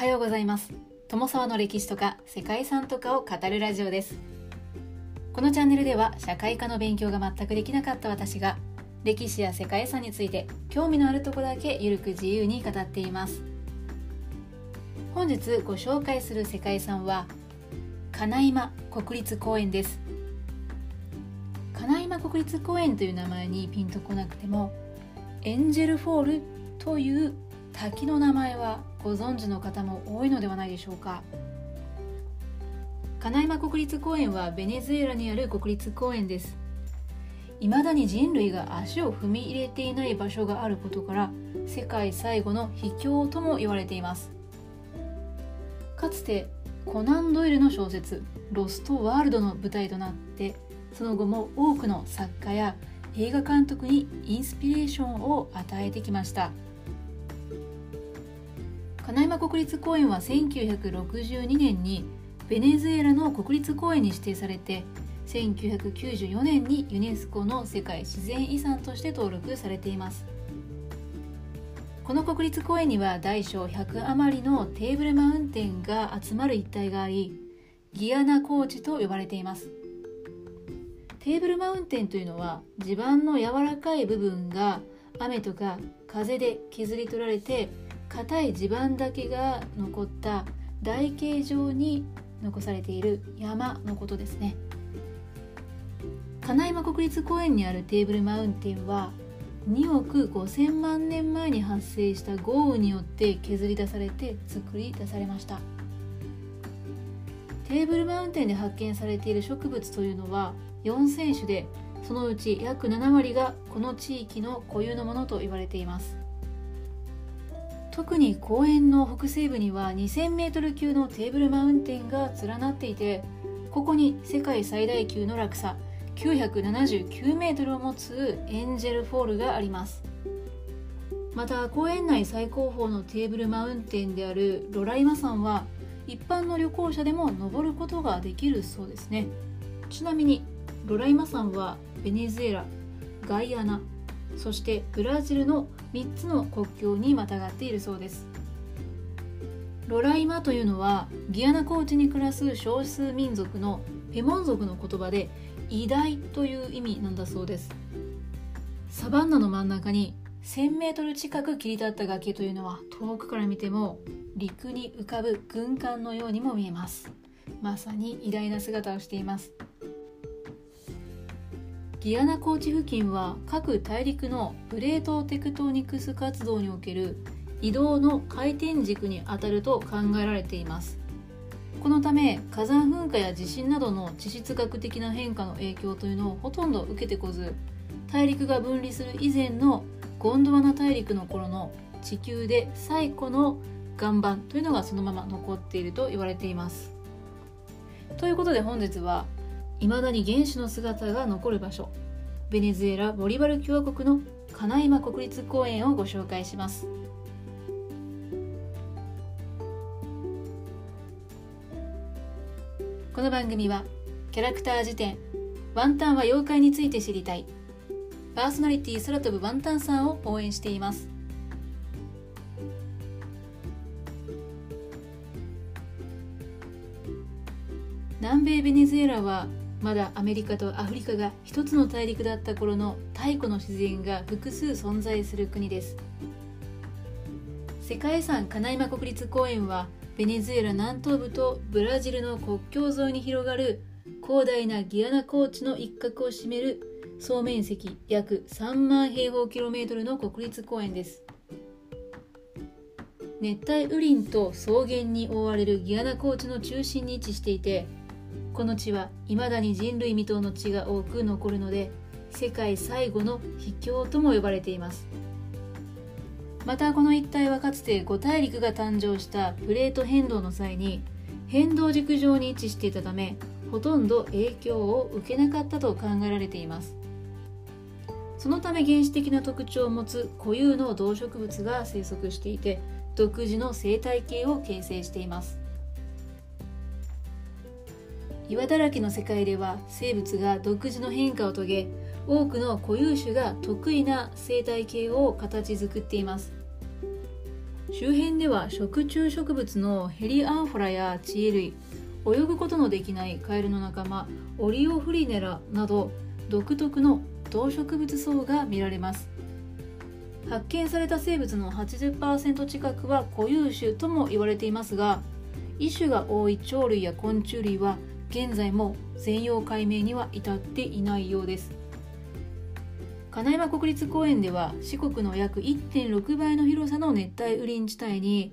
はようございます。友沢の歴史とか世界遺産とかを語るラジオです。このチャンネルでは社会科の勉強が全くできなかった私が歴史や世界遺産について興味のあるところだけゆるく自由に語っています。本日ご紹介する世界遺産は金今国立公園です。金今国立公園という名前にピンとこなくてもエンジェルフォールという滝の名前はご存知の方も多いのではないでしょうか。金山国立公園はベネズエラにある国立公園です。未だに人類が足を踏み入れていない場所があることから世界最後の秘境とも言われています。かつてコナン・ドイルの小説「ロスト・ワールド」の舞台となってその後も多くの作家や映画監督にインスピレーションを与えてきました。金山国立公園は1962年にベネズエラの国立公園に指定されて1994年にユネスコの世界自然遺産として登録されています。この国立公園には大小100余りのテーブルマウンテンが集まる一帯がありギアナ高地と呼ばれています。テーブルマウンテンというのは地盤の柔らかい部分が雨とか風で削り取られて硬い地盤だけが残った台形状に残されている山のことですね。金山国立公園にあるテーブルマウンテンは2億5000万年前に発生した豪雨によって削り出されて作り出されました。テーブルマウンテンで発見されている植物というのは4000種でそのうち約7割がこの地域の固有のものと言われています。特に公園の北西部には 2000m 級のテーブルマウンテンが連なっていてここに世界最大級の落差 979m を持つエンジェルフォールがあります。また公園内最高峰のテーブルマウンテンであるロライマ山は一般の旅行者でも登ることができるそうですね。ちなみにロライマ山はベネズエラガイアナそしてブラジルの3つの国境にまたがっているそうです。ロライマというのはギアナ高地に暮らす少数民族のペモン族の言葉で偉大という意味なんだそうです。サバンナの真ん中に 1000m 近く切り立った崖というのは遠くから見ても陸に浮かぶ軍艦のようにも見えます。まさに偉大な姿をしています。ギアナ高地付近は各大陸のプレートテクトニクス活動における移動の回転軸にあたると考えられています。このため火山噴火や地震などの地質学的な変化の影響というのをほとんど受けてこず大陸が分離する以前のゴンドワナ大陸の頃の地球で最古の岩盤というのがそのまま残っていると言われています。ということで本日は未だに原始の姿が残る場所。ベネズエラ・ボリバル共和国のカナイマ国立公園をご紹介します。この番組はキャラクター辞典ワンタンは妖怪について知りたい。パーソナリティ空飛ぶワンタンさんを応援しています。南米ベネズエラはまだアメリカとアフリカが一つの大陸だった頃の太古の自然が複数存在する国です。世界遺産カナイマ国立公園はベネズエラ南東部とブラジルの国境沿いに広がる広大なギアナ高地の一角を占める総面積約3万平方キロメートルの国立公園です。熱帯雨林と草原に覆われるギアナ高地の中心に位置していてこの地は未だに人類未踏の地が多く残るので世界最後の秘境とも呼ばれています。またこの一帯はかつて5大陸が誕生したプレート変動の際に変動軸上に位置していたためほとんど影響を受けなかったと考えられています。そのため原始的な特徴を持つ固有の動植物が生息していて独自の生態系を形成しています。岩だらけの世界では生物が独自の変化を遂げ多くの固有種が得意な生態系を形作っています。周辺では食虫植物のヘリアンフォラやチエ類泳ぐことのできないカエルの仲間オリオフリネラなど独特の動植物層が見られます。発見された生物の80%近くは固有種とも言われていますが異種が多い鳥類や昆虫類は現在も全容解明には至っていないようです。金山国立公園では四国の約1.6倍の広さの熱帯雨林地帯に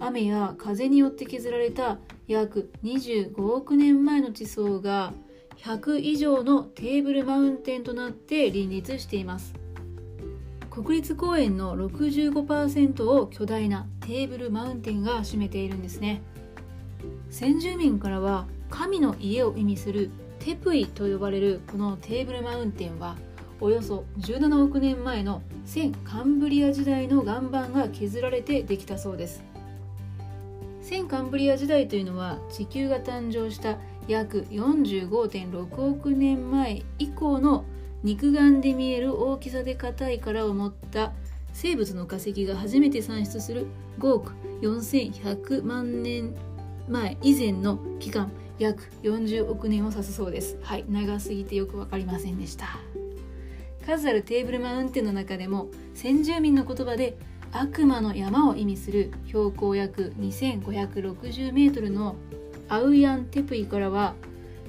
雨や風によって削られた約25億年前の地層が100以上のテーブルマウンテンとなって林立しています。国立公園の65%を巨大なテーブルマウンテンが占めているんですね。先住民からは神の家を意味するテプイと呼ばれるこのテーブルマウンテンはおよそ17億年前の先カンブリア時代の岩盤が削られてできたそうです。先カンブリア時代というのは地球が誕生した約45.6億年前以降の肉眼で見える大きさで硬い殻を持った生物の化石が初めて産出する5億4100万年前以前の期間。約40億年を指すそうです。はい。長すぎてよく分かりませんでした。数あるテーブルマウンテンの中でも先住民の言葉で悪魔の山を意味する標高約2560メートルのアウヤンテプイからは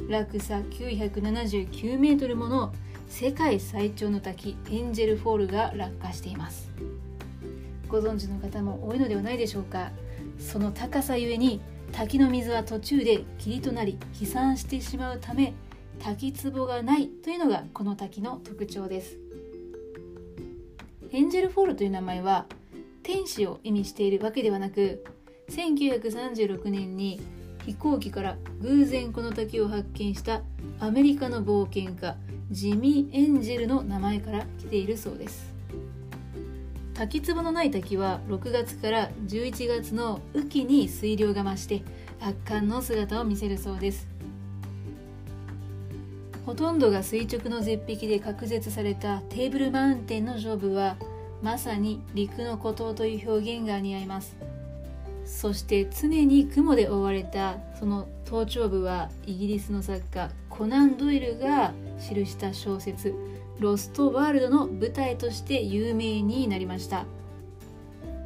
落差979メートルもの世界最長の滝エンジェルフォールが落下しています。ご存知の方も多いのではないでしょうか。その高さゆえに滝の水は途中で霧となり飛散してしまうため滝壺がないというのがこの滝の特徴です。エンジェルフォールという名前は天使を意味しているわけではなく1936年に飛行機から偶然この滝を発見したアメリカの冒険家ジミー・エンジェルの名前から来ているそうです。滝壺のない滝は6月から11月の雨季に水量が増して圧巻の姿を見せるそうです。ほとんどが垂直の絶壁で隔絶されたテーブルマウンテンの上部はまさに陸の孤島という表現が似合います。そして常に雲で覆われたその頭頂部はイギリスの作家コナン・ドイルが記した小説「ロスト・ワールド」の舞台として有名になりました。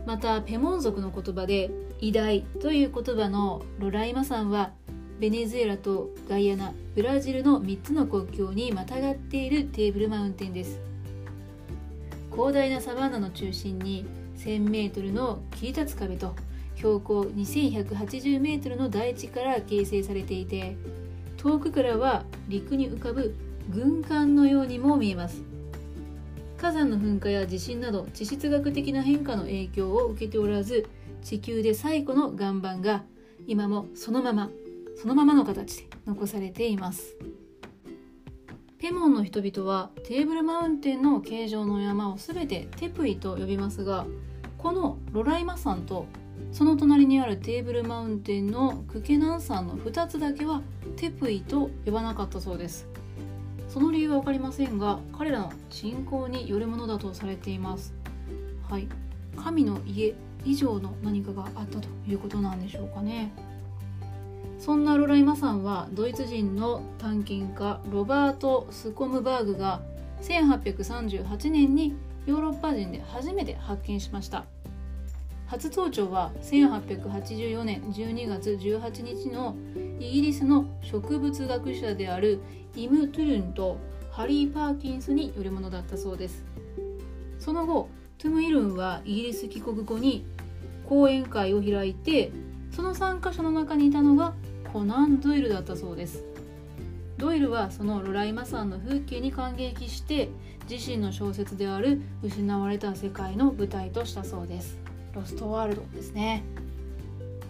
またペモン族の言葉で「偉大」という言葉のロライマ山はベネズエラとガイアナブラジルの3つの国境にまたがっているテーブルマウンテンです。広大なサバンナの中心に 1000m の切り立つ壁と標高 2180m の大地から形成されていて遠くからは陸に浮かぶ軍艦のようにも見えます。火山の噴火や地震など地質学的な変化の影響を受けておらず地球で最古の岩盤が今もそのままそのままの形で残されています。ペモンの人々はテーブルマウンテンの形状の山を全てテプイと呼びますがこのロライマ山とその隣にあるテーブルマウンテンのクケナン山の2つだけはテプイと呼ばなかったそうです。その理由は分かりませんが彼らの信仰によるものだとされています。はい。神の家以上の何かがあったということなんでしょうかね。そんなロライマさんはドイツ人の探検家ロバート・スコムバーグが1838年にヨーロッパ人で初めて発見しました。初登頂は1884年12月18日のイギリスの植物学者であるイム・トゥルンとハリー・パーキンスによるものだったそうです。その後トゥム・イルンはイギリス帰国後に講演会を開いてその参加者の中にいたのがコナン・ドイルだったそうです。ドイルはそのロライマ山の風景に感激して自身の小説である「失われた世界」の舞台としたそうです。ロストワールドですね。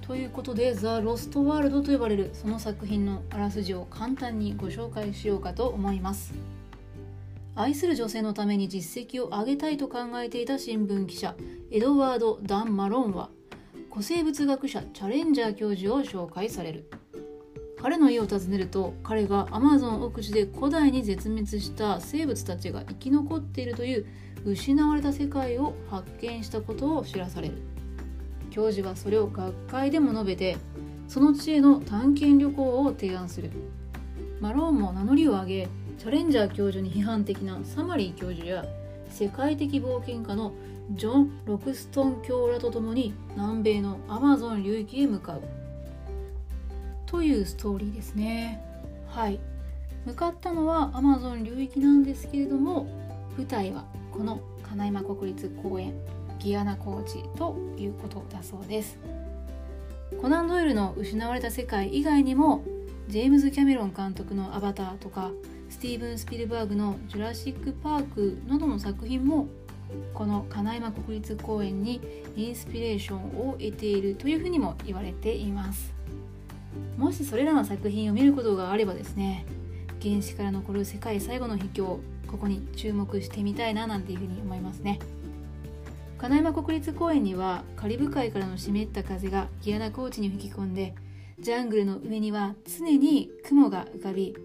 ということで「ザ・ロストワールド」と呼ばれるその作品のあらすじを簡単にご紹介しようかと思います。愛する女性のために実績を上げたいと考えていた新聞記者エドワード・ダン・マロンは古生物学者チャレンジャー教授を紹介される。彼の家を訪ねると彼がアマゾン奥地で古代に絶滅した生物たちが生き残っているという失われた世界を発見したことを知らされる。教授はそれを学会でも述べてその地への探検旅行を提案する。マローンも名乗りを上げチャレンジャー教授に批判的なサマリー教授や世界的冒険家のジョン・ロクストン教らと共に南米のアマゾン流域へ向かう。というストーリーですね。はい。向かったのはアマゾン流域なんですけれども舞台はこの金山国立公園。ギアナ高地ということだそうです。コナン・ドイルの失われた世界以外にもジェームズ・キャメロン監督の「アバター」とかスティーブン・スピルバーグの「ジュラシック・パーク」などの作品もこの金山国立公園にインスピレーションを得ているというふうにも言われています。もしそれらの作品を見ることがあればですね原始から残る世界最後の秘境ここに注目してみたいななんていうふうに思いますね。金山国立公園にはカリブ海からの湿った風がギアナ高地に吹き込んでジャングルの上には常に雲が浮かび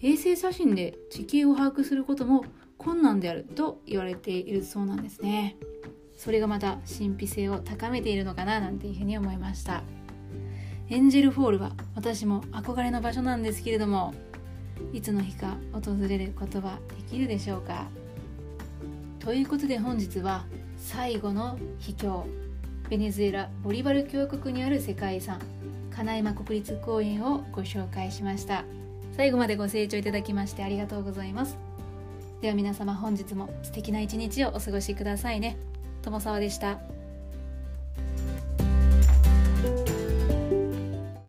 衛星写真で地形を把握することも困難であると言われているそうなんですね。それがまた神秘性を高めているのかななんていうふうに思いました。エンジェルフォールは私も憧れの場所なんですけれどもいつの日か訪れることはできるでしょうか。ということで本日は最後の秘境ベネズエラ・ボリバル共和国にある世界遺産金山国立公園をご紹介しました。最後までご清聴いただきましてありがとうございます。では皆様本日も素敵な一日をお過ごしくださいね。友沢でした。